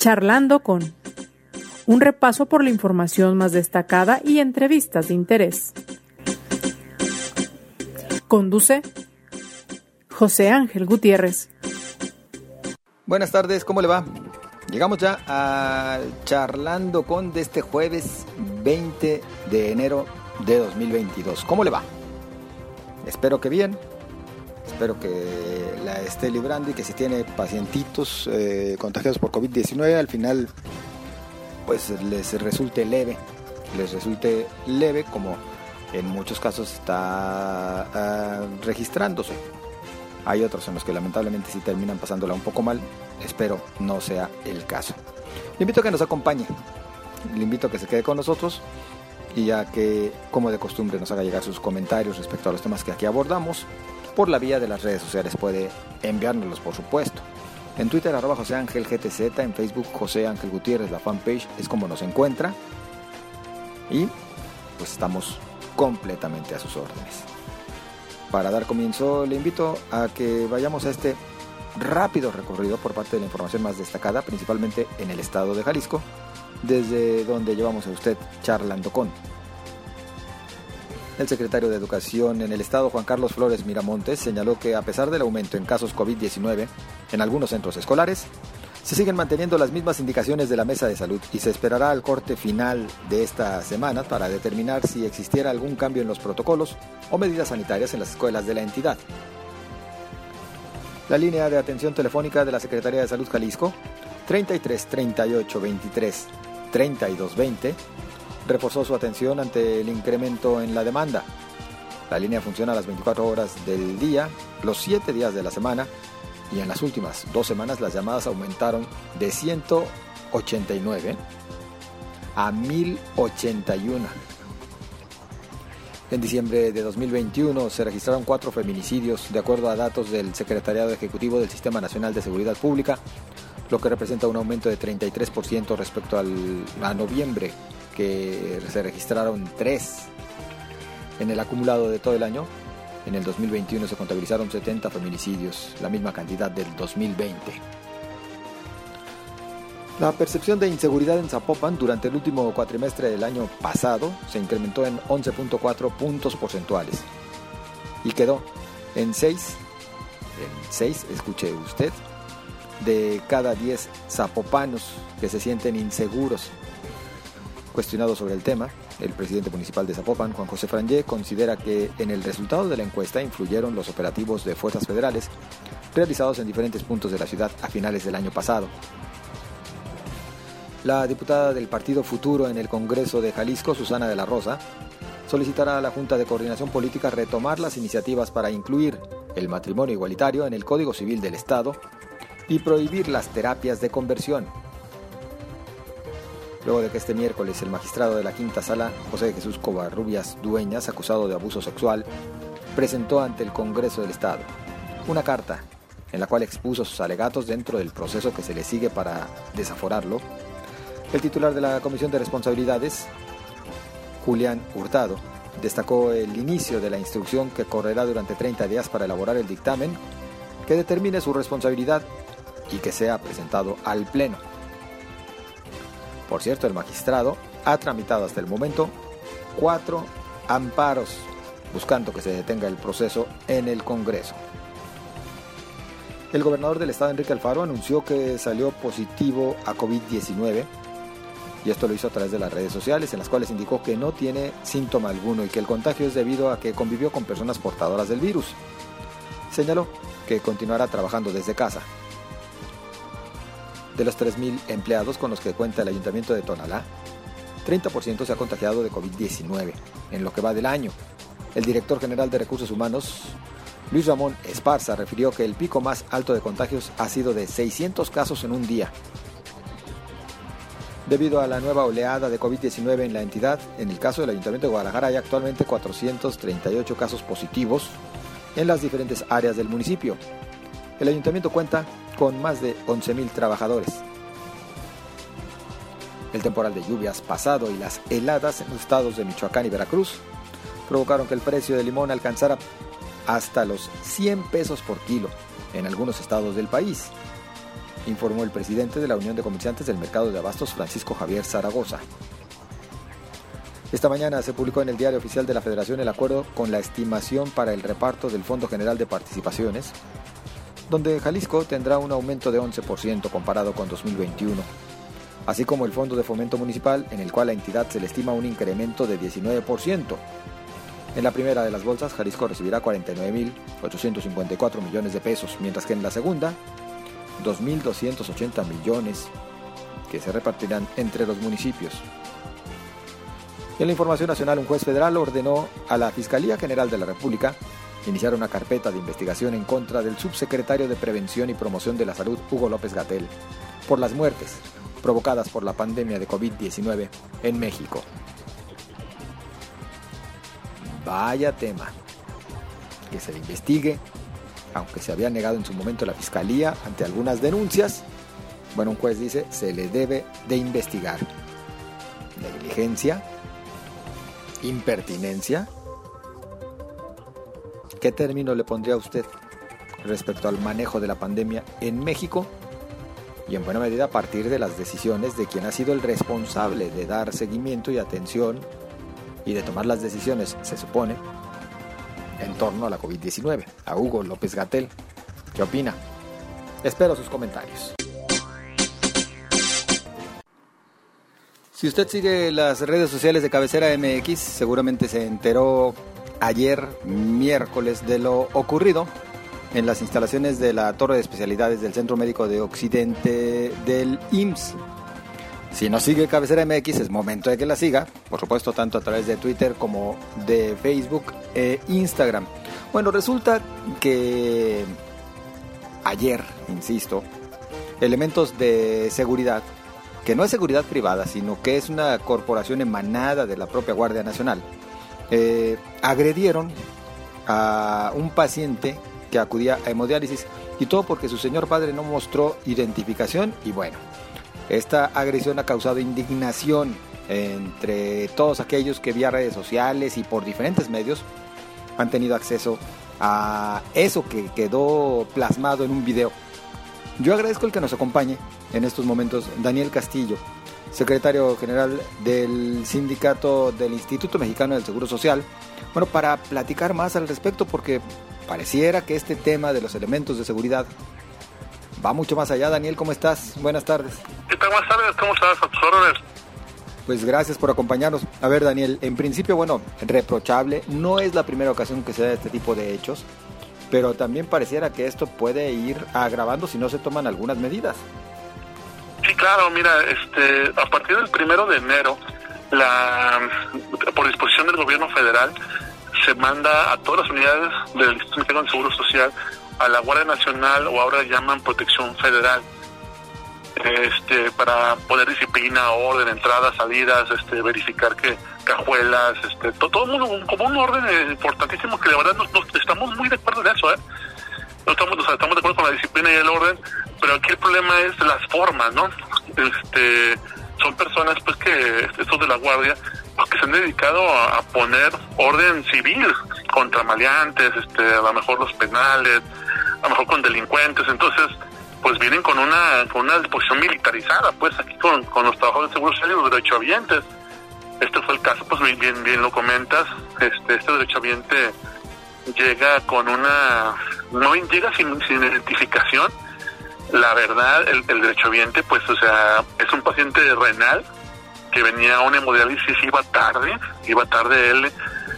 Charlando con un repaso por la información más destacada y entrevistas de interés. Conduce José Ángel Gutiérrez. Buenas tardes, ¿cómo le va? Llegamos ya a charlando con de este jueves 20 de enero de 2022. ¿Cómo le va? Espero que bien. Espero que la esté librando y que si tiene pacientitos eh, contagiados por COVID-19 al final pues les resulte leve. Les resulte leve como en muchos casos está ah, registrándose. Hay otros en los que lamentablemente sí terminan pasándola un poco mal. Espero no sea el caso. Le invito a que nos acompañe. Le invito a que se quede con nosotros y a que, como de costumbre, nos haga llegar sus comentarios respecto a los temas que aquí abordamos. Por la vía de las redes sociales puede enviárnoslos, por supuesto. En Twitter, arroba José Ángel GTZ, en Facebook, José Ángel Gutiérrez, la fanpage, es como nos encuentra. Y pues estamos completamente a sus órdenes. Para dar comienzo, le invito a que vayamos a este rápido recorrido por parte de la información más destacada, principalmente en el estado de Jalisco, desde donde llevamos a usted charlando con. El secretario de Educación en el estado, Juan Carlos Flores Miramontes, señaló que a pesar del aumento en casos COVID-19 en algunos centros escolares, se siguen manteniendo las mismas indicaciones de la Mesa de Salud y se esperará al corte final de esta semana para determinar si existiera algún cambio en los protocolos o medidas sanitarias en las escuelas de la entidad. La línea de atención telefónica de la Secretaría de Salud Jalisco, 33 38 23 32 20, reforzó su atención ante el incremento en la demanda. La línea funciona a las 24 horas del día, los 7 días de la semana y en las últimas dos semanas las llamadas aumentaron de 189 a 1081. En diciembre de 2021 se registraron cuatro feminicidios de acuerdo a datos del Secretariado Ejecutivo del Sistema Nacional de Seguridad Pública, lo que representa un aumento de 33% respecto al, a noviembre, que se registraron tres. En el acumulado de todo el año en el 2021 se contabilizaron 70 feminicidios, la misma cantidad del 2020. La percepción de inseguridad en Zapopan durante el último cuatrimestre del año pasado se incrementó en 11.4 puntos porcentuales y quedó en 6, en 6, escuche usted, de cada 10 zapopanos que se sienten inseguros. Cuestionado sobre el tema, el presidente municipal de Zapopan, Juan José Frangé, considera que en el resultado de la encuesta influyeron los operativos de fuerzas federales realizados en diferentes puntos de la ciudad a finales del año pasado. La diputada del Partido Futuro en el Congreso de Jalisco, Susana de la Rosa, solicitará a la Junta de Coordinación Política retomar las iniciativas para incluir el matrimonio igualitario en el Código Civil del Estado y prohibir las terapias de conversión luego de que este miércoles el magistrado de la quinta sala, José Jesús Covarrubias Dueñas, acusado de abuso sexual, presentó ante el Congreso del Estado una carta en la cual expuso sus alegatos dentro del proceso que se le sigue para desaforarlo. El titular de la Comisión de Responsabilidades, Julián Hurtado, destacó el inicio de la instrucción que correrá durante 30 días para elaborar el dictamen que determine su responsabilidad y que sea presentado al Pleno. Por cierto, el magistrado ha tramitado hasta el momento cuatro amparos buscando que se detenga el proceso en el Congreso. El gobernador del estado, Enrique Alfaro, anunció que salió positivo a COVID-19 y esto lo hizo a través de las redes sociales en las cuales indicó que no tiene síntoma alguno y que el contagio es debido a que convivió con personas portadoras del virus. Señaló que continuará trabajando desde casa de los 3.000 empleados con los que cuenta el ayuntamiento de Tonalá, 30% se ha contagiado de COVID-19 en lo que va del año. El director general de Recursos Humanos, Luis Ramón Esparza, refirió que el pico más alto de contagios ha sido de 600 casos en un día. Debido a la nueva oleada de COVID-19 en la entidad, en el caso del Ayuntamiento de Guadalajara hay actualmente 438 casos positivos en las diferentes áreas del municipio. El ayuntamiento cuenta con más de 11.000 trabajadores. El temporal de lluvias pasado y las heladas en los estados de Michoacán y Veracruz provocaron que el precio del limón alcanzara hasta los 100 pesos por kilo en algunos estados del país. informó el presidente de la Unión de Comerciantes del Mercado de Abastos, Francisco Javier Zaragoza. Esta mañana se publicó en el Diario Oficial de la Federación el acuerdo con la estimación para el reparto del Fondo General de Participaciones, donde Jalisco tendrá un aumento de 11% comparado con 2021, así como el Fondo de Fomento Municipal, en el cual la entidad se le estima un incremento de 19%. En la primera de las bolsas, Jalisco recibirá 49.854 millones de pesos, mientras que en la segunda, 2.280 millones que se repartirán entre los municipios. En la información nacional, un juez federal ordenó a la Fiscalía General de la República iniciar una carpeta de investigación en contra del subsecretario de Prevención y Promoción de la Salud, Hugo López Gatel, por las muertes provocadas por la pandemia de COVID-19 en México. Vaya tema. Que se le investigue, aunque se había negado en su momento la Fiscalía ante algunas denuncias. Bueno, un juez dice, se le debe de investigar. Negligencia, impertinencia? ¿Qué término le pondría a usted respecto al manejo de la pandemia en México? Y en buena medida a partir de las decisiones de quien ha sido el responsable de dar seguimiento y atención y de tomar las decisiones, se supone, en torno a la COVID-19, a Hugo López Gatel. ¿Qué opina? Espero sus comentarios. Si usted sigue las redes sociales de Cabecera MX, seguramente se enteró ayer, miércoles, de lo ocurrido en las instalaciones de la Torre de Especialidades del Centro Médico de Occidente del IMSS. Si no sigue Cabecera MX, es momento de que la siga, por supuesto, tanto a través de Twitter como de Facebook e Instagram. Bueno, resulta que ayer, insisto, elementos de seguridad que no es seguridad privada, sino que es una corporación emanada de la propia Guardia Nacional, eh, agredieron a un paciente que acudía a hemodiálisis y todo porque su señor padre no mostró identificación y bueno, esta agresión ha causado indignación entre todos aquellos que vía redes sociales y por diferentes medios han tenido acceso a eso que quedó plasmado en un video. Yo agradezco el que nos acompañe en estos momentos Daniel Castillo, secretario general del sindicato del Instituto Mexicano del Seguro Social, bueno, para platicar más al respecto porque pareciera que este tema de los elementos de seguridad va mucho más allá. Daniel, ¿cómo estás? Buenas tardes. ¿Qué tal? Buenas tardes, ¿cómo estás? A tus órdenes. Pues gracias por acompañarnos. A ver, Daniel, en principio, bueno, reprochable, no es la primera ocasión que se da este tipo de hechos, pero también pareciera que esto puede ir agravando si no se toman algunas medidas. Sí, claro, mira, este, a partir del primero de enero, la, por disposición del gobierno federal, se manda a todas las unidades del Instituto de Seguro Social a la Guardia Nacional o ahora llaman Protección Federal este para poner disciplina, orden, entradas, salidas, este verificar que cajuelas, este todo, el mundo como un orden importantísimo que de verdad nos, estamos muy de acuerdo en eso, ¿eh? No estamos, estamos de acuerdo con la disciplina y el orden, pero aquí el problema es las formas, ¿no? Este, son personas pues que, estos de la guardia, pues, que se han dedicado a, poner orden civil contra maleantes, este, a lo mejor los penales, a lo mejor con delincuentes, entonces pues vienen con una con una disposición militarizada, pues aquí con, con los trabajadores de seguro social y los derechohabientes. Este fue el caso, pues bien, bien, bien lo comentas, este, este derechohabiente llega con una, no llega sin, sin identificación, la verdad, el, el derechohabiente, pues, o sea, es un paciente renal que venía a una hemodiálisis, iba tarde, iba tarde él,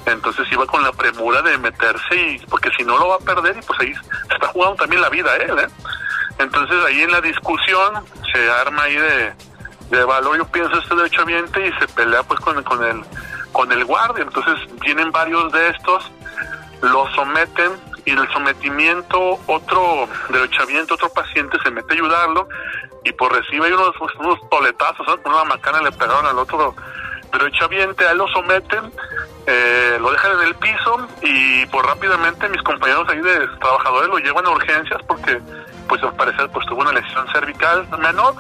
entonces iba con la premura de meterse y, porque si no lo va a perder y pues ahí está jugando también la vida él, ¿eh? Entonces ahí en la discusión se arma ahí de, de valor, yo pienso este derechohabiente y se pelea pues con, con el con el guardia, entonces vienen varios de estos, lo someten y el sometimiento otro derechohabiente, otro paciente se mete a ayudarlo y pues recibe unos, unos toletazos, una macana le pegaron al otro derechohabiente, a él lo someten, eh, lo dejan en el piso y pues rápidamente mis compañeros ahí de trabajadores lo llevan a urgencias porque pues al parecer pues tuvo una lesión cervical menor,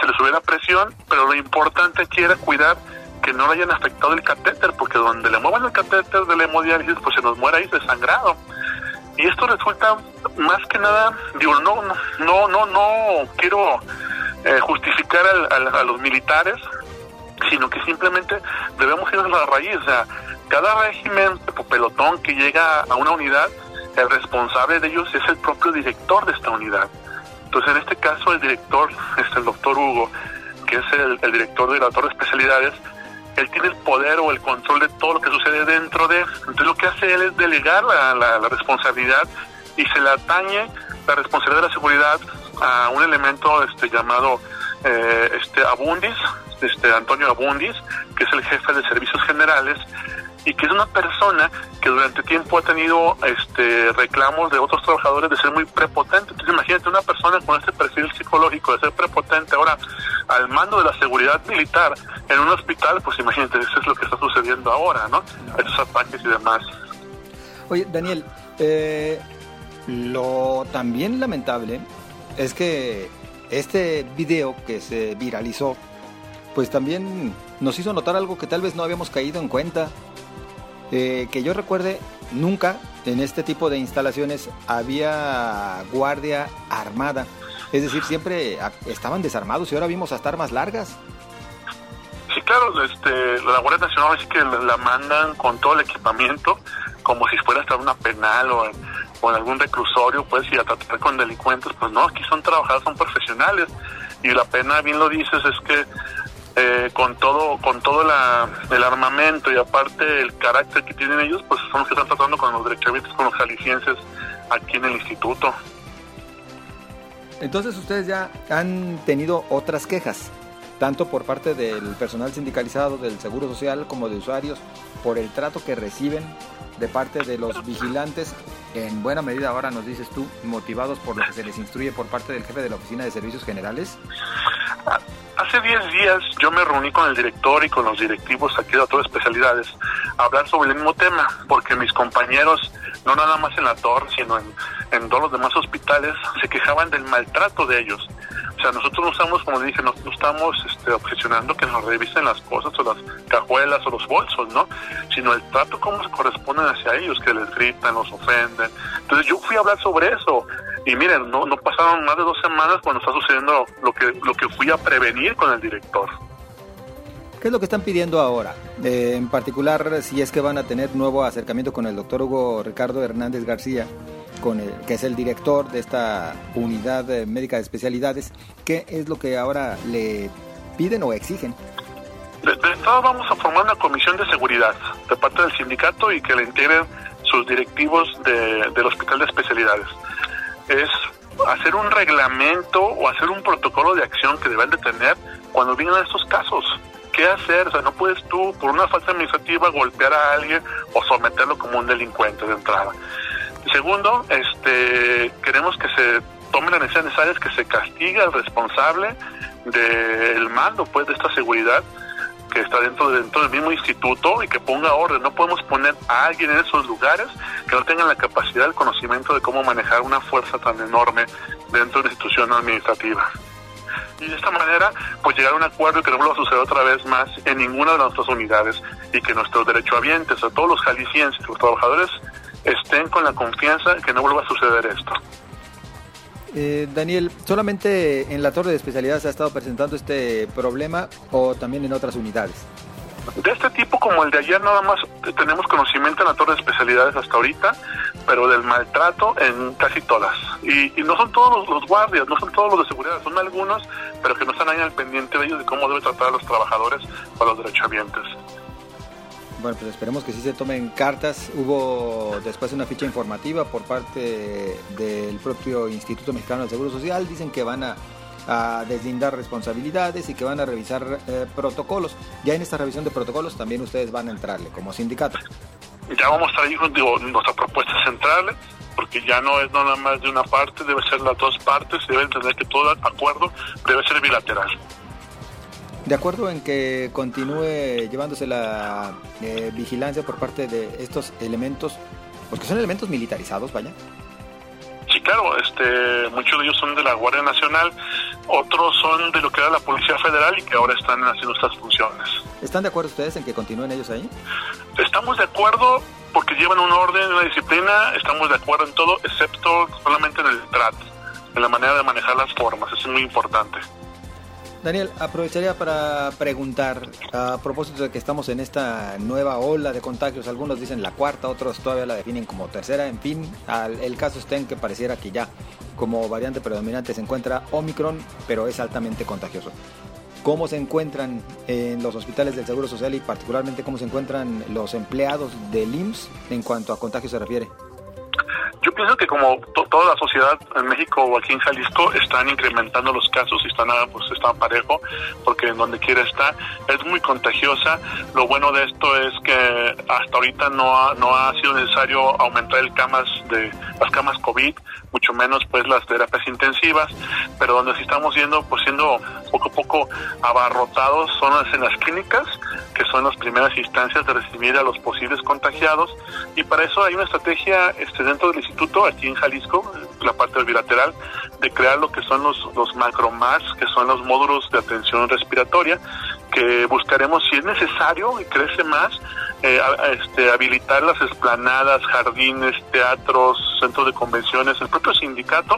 se le subió la presión, pero lo importante aquí era cuidar que no le hayan afectado el catéter, porque donde le muevan el catéter de la hemodiálisis, pues se nos muere ahí desangrado. Y esto resulta más que nada, digo, no, no, no, no quiero eh, justificar a los militares, sino que simplemente debemos ir a la raíz. O sea, cada régimen o pelotón que llega a una unidad, el responsable de ellos es el propio director de esta unidad. Entonces, en este caso, el director es el doctor Hugo, que es el, director de la de especialidades, él tiene el poder o el control de todo lo que sucede dentro de. Entonces, lo que hace él es delegar la, la, responsabilidad y se le atañe la responsabilidad de la seguridad a un elemento este llamado eh, este Abundis, este Antonio Abundis, que es el jefe de servicios generales y que es una persona que durante tiempo ha tenido este reclamos de otros trabajadores de ser muy prepotente. Entonces imagínate una persona con este perfil psicológico de ser prepotente ahora al mando de la seguridad militar en un hospital, pues imagínate, eso es lo que está sucediendo ahora, ¿no? Esos ataques y demás. Oye, Daniel, eh, lo también lamentable es que este video que se viralizó, pues también nos hizo notar algo que tal vez no habíamos caído en cuenta eh, que yo recuerde, nunca en este tipo de instalaciones había guardia armada. Es decir, siempre estaban desarmados y ahora vimos hasta armas largas. Sí, claro, este, la Guardia Nacional sí que la mandan con todo el equipamiento, como si fuera hasta una penal o o en algún reclusorio, pues, y a tratar con delincuentes. Pues no, aquí son trabajadores, son profesionales. Y la pena, bien lo dices, es que eh, con todo con todo el armamento y aparte el carácter que tienen ellos, pues son los que están tratando con los derechohabientes, con los jaliscienses aquí en el instituto. Entonces ustedes ya han tenido otras quejas, tanto por parte del personal sindicalizado del Seguro Social como de usuarios, por el trato que reciben de parte de los vigilantes, en buena medida ahora nos dices tú, motivados por lo que se les instruye por parte del jefe de la Oficina de Servicios Generales. Hace 10 días yo me reuní con el director y con los directivos aquí de todas especialidades a hablar sobre el mismo tema, porque mis compañeros, no nada más en la TOR, sino en, en todos los demás hospitales, se quejaban del maltrato de ellos. O sea, nosotros no estamos, como dije, no, estamos este, obsesionando que nos revisen las cosas o las cajuelas o los bolsos, ¿no? Sino el trato como se corresponden hacia ellos, que les gritan, los ofenden. Entonces yo fui a hablar sobre eso y miren, no, no pasaron más de dos semanas cuando está sucediendo lo que, lo que fui a prevenir con el director. ¿Qué es lo que están pidiendo ahora? Eh, en particular, si es que van a tener nuevo acercamiento con el doctor Hugo Ricardo Hernández García, con el, que es el director de esta unidad médica de especialidades, ¿qué es lo que ahora le piden o exigen? De, entrada vamos a formar una comisión de seguridad de parte del sindicato y que le integren sus directivos del Hospital de Especialidades es hacer un reglamento o hacer un protocolo de acción que deben de tener cuando vienen estos casos. ¿Qué hacer? O sea, no puedes tú, por una falta administrativa, golpear a alguien o someterlo como un delincuente de entrada. Segundo, este, queremos que se tomen las necesidades necesarias, que se castigue al responsable del mando pues, de esta seguridad que está dentro, dentro del mismo instituto y que ponga orden. No podemos poner a alguien en esos lugares que no tengan la capacidad, el conocimiento de cómo manejar una fuerza tan enorme dentro de la institución administrativa. Y de esta manera, pues llegar a un acuerdo y que no vuelva a suceder otra vez más en ninguna de nuestras unidades y que nuestros derechohabientes, a todos los jaliscienses, los trabajadores, estén con la confianza de que no vuelva a suceder esto. Eh, Daniel, ¿solamente en la torre de especialidades ha estado presentando este problema o también en otras unidades? De este tipo como el de ayer nada más tenemos conocimiento en la torre de especialidades hasta ahorita, pero del maltrato en casi todas. Y, no son todos los, guardias, no son todos los de seguridad, son algunos, pero que no están ahí al pendiente de ellos de cómo debe tratar a los trabajadores o a los derechohabientes. Bueno, pues esperemos que sí se tomen cartas. Hubo después una ficha informativa por parte del propio Instituto Mexicano del Seguro Social. Dicen que van a, deslindar responsabilidades y que van a revisar eh, protocolos. Ya en esta revisión de protocolos también ustedes van a entrarle como sindicato. Ya vamos a ir digo, nuestra propuesta central, porque ya no es nada más de una parte, debe ser las dos partes, debe entender que todo acuerdo debe ser bilateral. De acuerdo en que continúe llevándose la eh, vigilancia por parte de estos elementos, porque son elementos militarizados, vaya. Sí, claro, este, muchos de ellos son de la Guardia Nacional, otros son de lo que era la Policía Federal y que ahora están haciendo estas funciones. ¿Están de acuerdo ustedes en que continúen ellos ahí? Estamos de acuerdo porque llevan un orden, una disciplina, estamos de acuerdo en todo, excepto solamente en el trato, en la manera de manejar las formas, eso es muy importante. Daniel, aprovecharía para preguntar, a propósito de que estamos en esta nueva ola de contagios, algunos dicen la cuarta, otros todavía la definen como tercera, en fin, el caso está en que pareciera que ya como variante predominante se encuentra Omicron, pero es altamente contagioso. ¿Cómo se encuentran en los hospitales del Seguro Social y particularmente cómo se encuentran los empleados del IMSS en cuanto a contagio se refiere? Yo pienso que como toda la sociedad en México o aquí en Jalisco están incrementando los casos y están ah, pues están parejo porque en donde quiera está es muy contagiosa. Lo bueno de esto es que hasta ahorita no ha, no ha sido necesario aumentar el camas de las camas COVID, mucho menos pues las terapias intensivas, pero donde sí estamos yendo pues siendo poco a poco abarrotados son las en las clínicas que son las primeras instancias de recibir a los posibles contagiados. Y para eso hay una estrategia este, dentro del instituto aquí en Jalisco, la parte bilateral, de crear lo que son los, los macromas, que son los módulos de atención respiratoria, que buscaremos si es necesario y crece más, eh, este, habilitar las esplanadas, jardines, teatros, centros de convenciones, el propio sindicato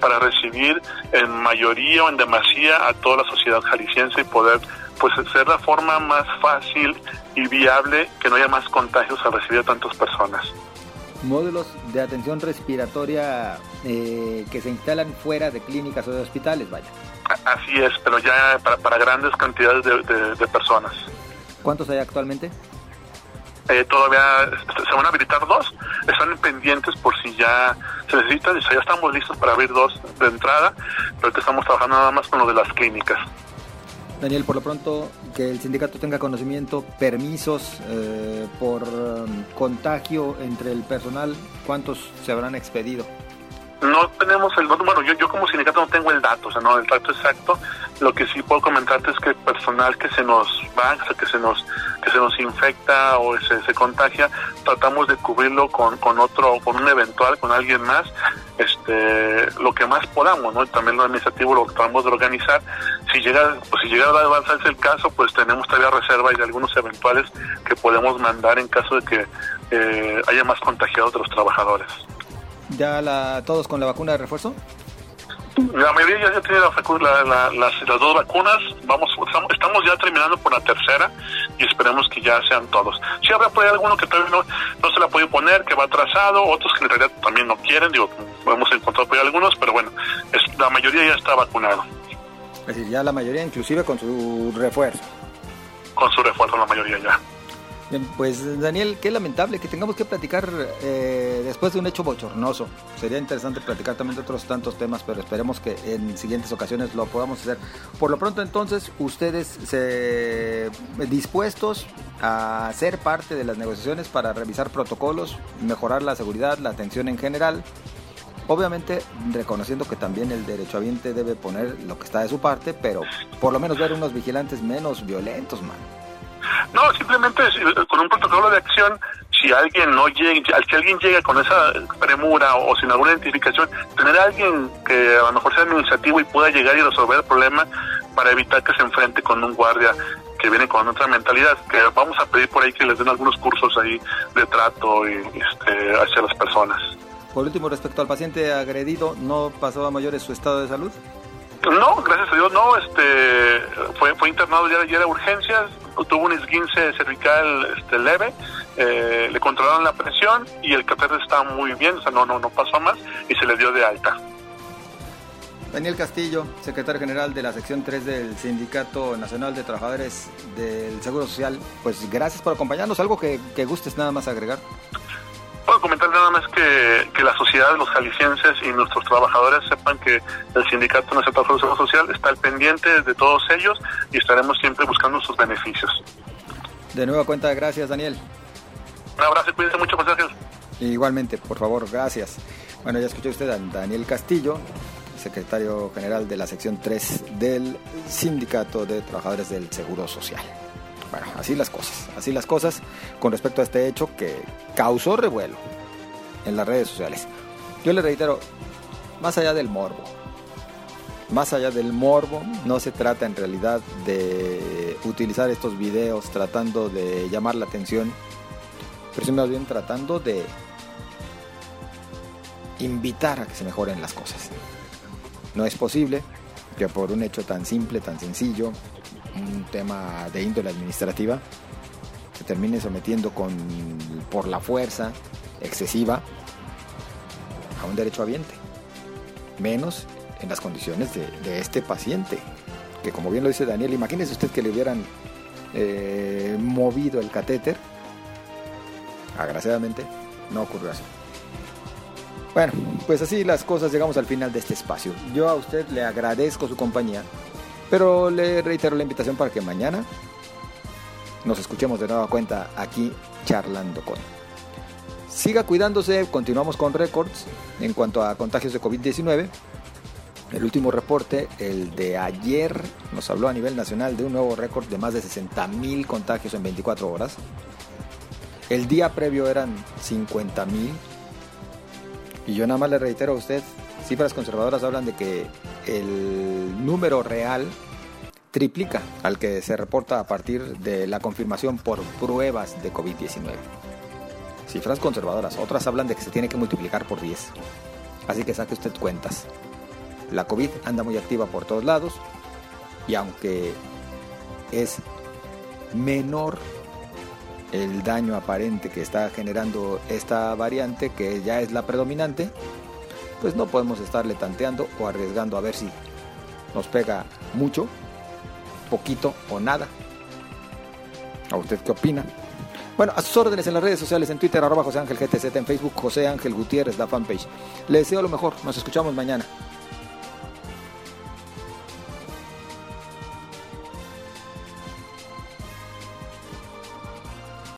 para recibir en mayoría o en demasía a toda la sociedad jalisciense y poder pues ser la forma más fácil y viable que no haya más contagios al recibir a tantas personas. Módulos de atención respiratoria eh, que se instalan fuera de clínicas o de hospitales, vaya. Así es, pero ya para, grandes cantidades de, personas. ¿Cuántos hay actualmente? Eh, todavía se van a habilitar dos, están pendientes por si ya se necesita, ya estamos listos para abrir dos de entrada, pero estamos trabajando nada más con lo de las clínicas. Daniel, por lo pronto, que el sindicato tenga conocimiento, permisos eh, por um, contagio entre el personal, ¿cuántos se habrán expedido? No tenemos el bueno, yo, yo como sindicato no tengo el dato, o sea, no el dato exacto. Lo que sí puedo comentarte es que el personal que se nos va, que se nos que se nos infecta o se, se contagia, tratamos de cubrirlo con, con otro, con un eventual, con alguien más, este, lo que más podamos, ¿no? También lo administrativo lo tratamos de organizar. Si llega, pues si llega a avanzarse el caso, pues tenemos todavía reserva y de algunos eventuales que podemos mandar en caso de que eh, haya más contagiados de los trabajadores. ¿Ya la, todos con la vacuna de refuerzo? La mayoría ya, tiene las, dos vacunas. Vamos, estamos, ya terminando por la tercera y esperemos que ya sean todos. Si habrá por ahí alguno que todavía no, se la puede poner, que va atrasado, otros que en realidad también no quieren. Digo, hemos encontrado por ahí algunos, pero bueno, es, la mayoría ya está vacunado. Es decir, ya la mayoría, inclusive con su refuerzo. Con su refuerzo, la mayoría ya. Bien, pues Daniel, qué lamentable que tengamos que platicar eh, después de un hecho bochornoso. Sería interesante platicar también de otros tantos temas, pero esperemos que en siguientes ocasiones lo podamos hacer. Por lo pronto entonces, ustedes se, dispuestos a ser parte de las negociaciones para revisar protocolos, mejorar la seguridad, la atención en general. Obviamente reconociendo que también el derechohabiente debe poner lo que está de su parte, pero por lo menos ver unos vigilantes menos violentos, man. No, simplemente eh, con un protocolo de acción, si alguien no llega, si alguien llega con esa premura o sin alguna identificación, tener a alguien que a lo mejor sea administrativo y pueda llegar y resolver el problema para evitar que se enfrente con un guardia que viene con otra mentalidad, que vamos a pedir por ahí que les den algunos cursos ahí de trato y, este, hacia las personas. Por último, respecto al paciente agredido, ¿no pasó a mayores su estado de salud? No, gracias a Dios no, este fue, fue internado ya ayer a urgencias, tuvo un esguince cervical este, leve, eh, le controlaron la presión y el catéter estaba muy bien, o sea, no, no, no pasó más y se le dio de alta. Daniel Castillo, secretario general de la sección 3 del Sindicato Nacional de Trabajadores del Seguro Social, pues gracias por acompañarnos. ¿Algo que, que gustes nada más agregar? Puedo comentar nada más que, que la sociedad, los jaliscienses y nuestros trabajadores sepan que el Sindicato Nacional de Seguro Social está al pendiente de todos ellos y estaremos siempre buscando sus beneficios. De nueva cuenta, gracias Daniel. Un abrazo, cuídense mucho, José Igualmente, por favor, gracias. Bueno, ya escuchó usted a Daniel Castillo, secretario general de la sección 3 del Sindicato de Trabajadores del Seguro Social. Bueno, así las cosas, así las cosas con respecto a este hecho que causó revuelo en las redes sociales. Yo le reitero, más allá del morbo, más allá del morbo, no se trata en realidad de utilizar estos videos tratando de llamar la atención pero sí más bien tratando de invitar a que se mejoren las cosas. No es posible que por un hecho tan simple, tan sencillo, un tema de índole administrativa, se termine sometiendo con, por la fuerza excesiva a un derecho habiente. Menos en las condiciones de, este paciente, que como bien lo dice Daniel, imagínese usted que le hubieran eh, movido el catéter. Agraciadamente no ocurrió así. Bueno, pues así las cosas, llegamos al final de este espacio. Yo a usted le agradezco su compañía, pero le reitero la invitación para que mañana nos escuchemos de nueva cuenta aquí charlando con. Siga cuidándose, continuamos con récords en cuanto a contagios de COVID-19. El último reporte, el de ayer, nos habló a nivel nacional de un nuevo récord de más de 60 mil contagios en 24 horas. El día previo eran 50 mil. Y yo nada más le reitero a usted, cifras conservadoras hablan de que el número real triplica al que se reporta a partir de la confirmación por pruebas de COVID-19. Cifras conservadoras, otras hablan de que se tiene que multiplicar por 10. Así que saque usted cuentas. La COVID anda muy activa por todos lados y aunque es menor el daño aparente que está generando esta variante, que ya es la predominante, pues no podemos estarle tanteando o arriesgando a ver si nos pega mucho, poquito o nada. ¿A usted qué opina? Bueno, a sus órdenes en las redes sociales, en Twitter, arroba José Ángel GTZ, en Facebook, José Ángel Gutiérrez, la fanpage. Le deseo lo mejor, nos escuchamos mañana.